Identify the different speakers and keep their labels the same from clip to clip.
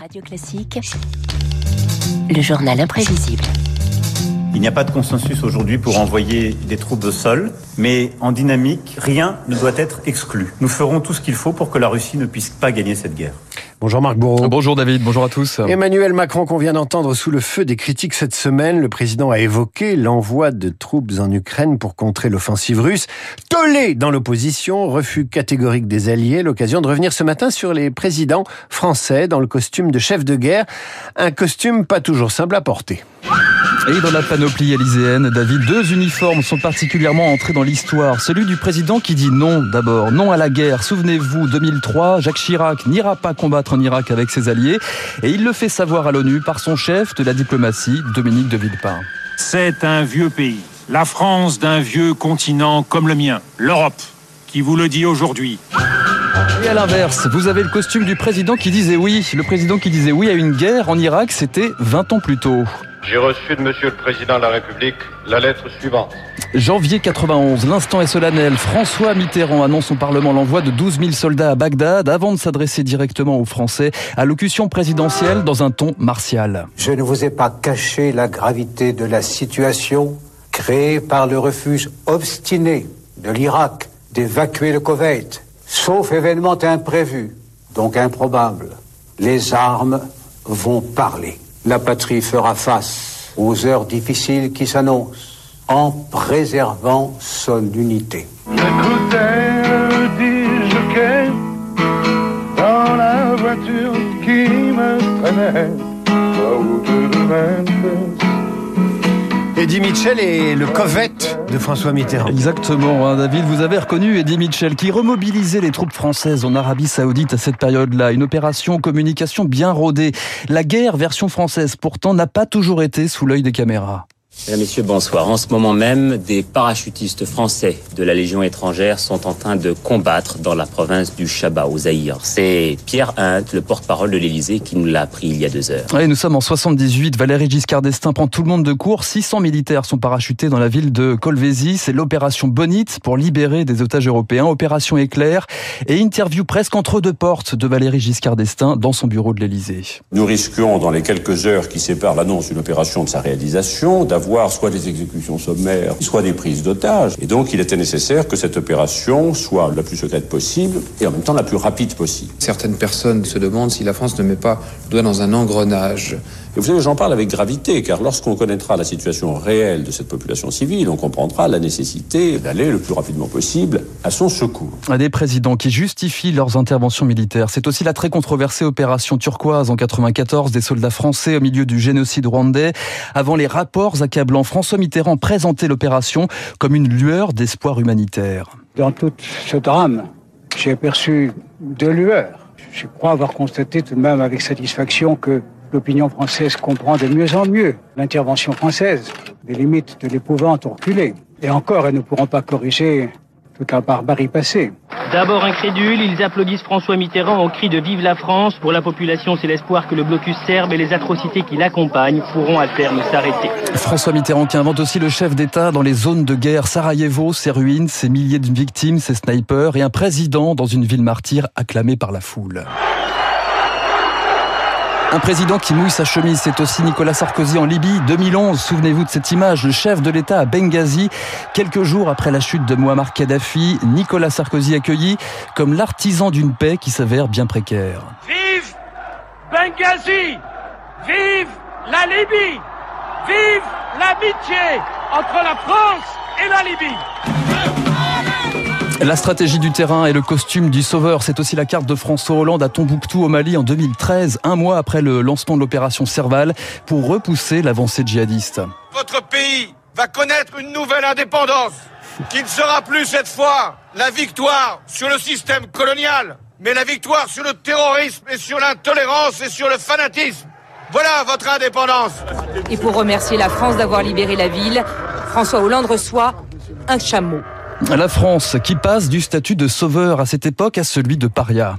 Speaker 1: Radio Classique, le journal imprévisible.
Speaker 2: Il n'y a pas de consensus aujourd'hui pour envoyer des troupes au sol, mais en dynamique, rien ne doit être exclu. Nous ferons tout ce qu'il faut pour que la Russie ne puisse pas gagner cette guerre.
Speaker 3: Bonjour Marc Bourreau.
Speaker 4: Bonjour David, bonjour à tous.
Speaker 3: Emmanuel Macron qu'on vient d'entendre sous le feu des critiques cette semaine, le président a évoqué l'envoi de troupes en Ukraine pour contrer l'offensive russe. Tollé dans l'opposition, refus catégorique des alliés, l'occasion de revenir ce matin sur les présidents français dans le costume de chef de guerre, un costume pas toujours simple à porter.
Speaker 4: Et dans la panoplie élyséenne, David, deux uniformes sont particulièrement entrés dans l'histoire. Celui du président qui dit non d'abord, non à la guerre. Souvenez-vous, 2003, Jacques Chirac n'ira pas combattre en Irak avec ses alliés. Et il le fait savoir à l'ONU par son chef de la diplomatie, Dominique de Villepin.
Speaker 5: C'est un vieux pays. La France d'un vieux continent comme le mien, l'Europe, qui vous le dit aujourd'hui.
Speaker 4: Et à l'inverse, vous avez le costume du président qui disait oui. Le président qui disait oui à une guerre en Irak, c'était 20 ans plus tôt.
Speaker 6: J'ai reçu de Monsieur le Président de la République la lettre suivante.
Speaker 4: Janvier 91, l'instant est solennel. François Mitterrand annonce au Parlement l'envoi de 12 000 soldats à Bagdad avant de s'adresser directement aux Français. Allocution présidentielle dans un ton martial.
Speaker 7: Je ne vous ai pas caché la gravité de la situation créée par le refus obstiné de l'Irak d'évacuer le Koweït. Sauf événement imprévu, donc improbable, les armes vont parler. La patrie fera face aux heures difficiles qui s'annoncent en préservant son unité.
Speaker 8: J'écoutais dans la voiture qui me traînait la de.
Speaker 3: Eddie Mitchell et le covette de François Mitterrand.
Speaker 4: Exactement, hein, David, vous avez reconnu Eddie Mitchell qui remobilisait les troupes françaises en Arabie Saoudite à cette période-là. Une opération communication bien rodée. La guerre version française pourtant n'a pas toujours été sous l'œil des caméras.
Speaker 9: Mesdames, Messieurs, bonsoir. En ce moment même, des parachutistes français de la Légion étrangère sont en train de combattre dans la province du Chabat, au Zaïre. C'est Pierre Hunt, le porte-parole de l'Élysée, qui nous l'a appris il y a deux heures.
Speaker 4: Et nous sommes en 78. Valéry Giscard d'Estaing prend tout le monde de court. 600 militaires sont parachutés dans la ville de Colvézi. C'est l'opération Bonite pour libérer des otages européens. Opération Éclair et interview presque entre deux portes de Valéry Giscard d'Estaing dans son bureau de l'Élysée.
Speaker 10: Nous risquons, dans les quelques heures qui séparent l'annonce d'une opération de sa réalisation, d'avoir soit des exécutions sommaires, soit des prises d'otages. Et donc, il était nécessaire que cette opération soit la plus secrète possible et en même temps la plus rapide possible.
Speaker 11: Certaines personnes se demandent si la France ne met pas le doigt dans un engrenage.
Speaker 10: Et vous savez, j'en parle avec gravité, car lorsqu'on connaîtra la situation réelle de cette population civile, on comprendra la nécessité d'aller le plus rapidement possible à son secours.
Speaker 4: Des présidents qui justifient leurs interventions militaires. C'est aussi la très controversée opération turquoise en 94 des soldats français au milieu du génocide rwandais. Avant les rapports accablants, François Mitterrand présentait l'opération comme une lueur d'espoir humanitaire.
Speaker 12: Dans tout ce drame, j'ai aperçu deux lueurs. Je crois avoir constaté tout de même avec satisfaction que l'opinion française comprend de mieux en mieux l'intervention française. Les limites de l'épouvante ont reculé. Et encore, elles ne pourront pas corriger toute la barbarie passée.
Speaker 13: D'abord incrédules, ils applaudissent François Mitterrand au cri de Vive la France. Pour la population, c'est l'espoir que le blocus serbe et les atrocités qui l'accompagnent pourront à terme s'arrêter.
Speaker 4: François Mitterrand qui invente aussi le chef d'État dans les zones de guerre. Sarajevo, ses ruines, ses milliers de victimes, ses snipers et un président dans une ville martyre acclamé par la foule. Un président qui mouille sa chemise, c'est aussi Nicolas Sarkozy en Libye, 2011. Souvenez-vous de cette image, le chef de l'État à Benghazi. Quelques jours après la chute de Muammar Kadhafi, Nicolas Sarkozy accueilli comme l'artisan d'une paix qui s'avère bien précaire.
Speaker 14: Vive Benghazi Vive la Libye Vive l'amitié entre la France et la Libye
Speaker 4: la stratégie du terrain et le costume du sauveur, c'est aussi la carte de François Hollande à Tombouctou au Mali en 2013, un mois après le lancement de l'opération Serval, pour repousser l'avancée djihadiste.
Speaker 14: Votre pays va connaître une nouvelle indépendance qui ne sera plus cette fois la victoire sur le système colonial, mais la victoire sur le terrorisme et sur l'intolérance et sur le fanatisme. Voilà votre indépendance.
Speaker 15: Et pour remercier la France d'avoir libéré la ville, François Hollande reçoit un chameau.
Speaker 4: La France qui passe du statut de sauveur à cette époque à celui de paria.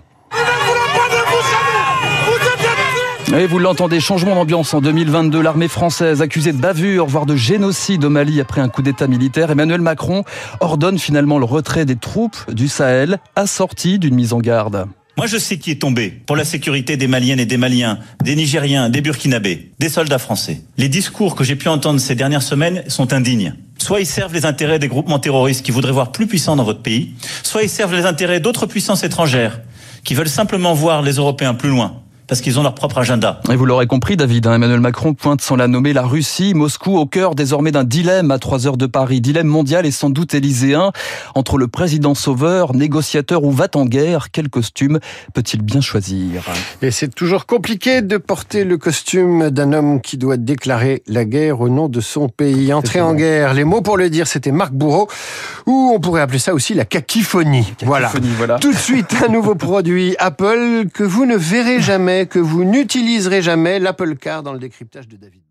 Speaker 4: Et vous l'entendez, changement d'ambiance en 2022. L'armée française accusée de bavure, voire de génocide au Mali après un coup d'état militaire. Emmanuel Macron ordonne finalement le retrait des troupes du Sahel, assorti d'une mise en garde.
Speaker 2: Moi, je sais qui est tombé pour la sécurité des Maliennes et des Maliens, des Nigériens, des Burkinabés, des soldats français. Les discours que j'ai pu entendre ces dernières semaines sont indignes. Soit ils servent les intérêts des groupements terroristes qui voudraient voir plus puissants dans votre pays, soit ils servent les intérêts d'autres puissances étrangères qui veulent simplement voir les Européens plus loin parce qu'ils ont leur propre agenda.
Speaker 4: Et vous l'aurez compris, David, hein, Emmanuel Macron pointe sans la nommer la Russie, Moscou au cœur désormais d'un dilemme à 3 heures de Paris. Dilemme mondial et sans doute élyséen. Entre le président sauveur, négociateur ou va en guerre, quel costume peut-il bien choisir?
Speaker 3: Et c'est toujours compliqué de porter le costume d'un homme qui doit déclarer la guerre au nom de son pays. Entrer en guerre, les mots pour le dire, c'était Marc Bourreau, ou on pourrait appeler ça aussi la cacophonie. Voilà.
Speaker 4: voilà.
Speaker 3: Tout de suite, un nouveau produit Apple que vous ne verrez jamais que vous n'utiliserez jamais l'Apple Car dans le décryptage de David.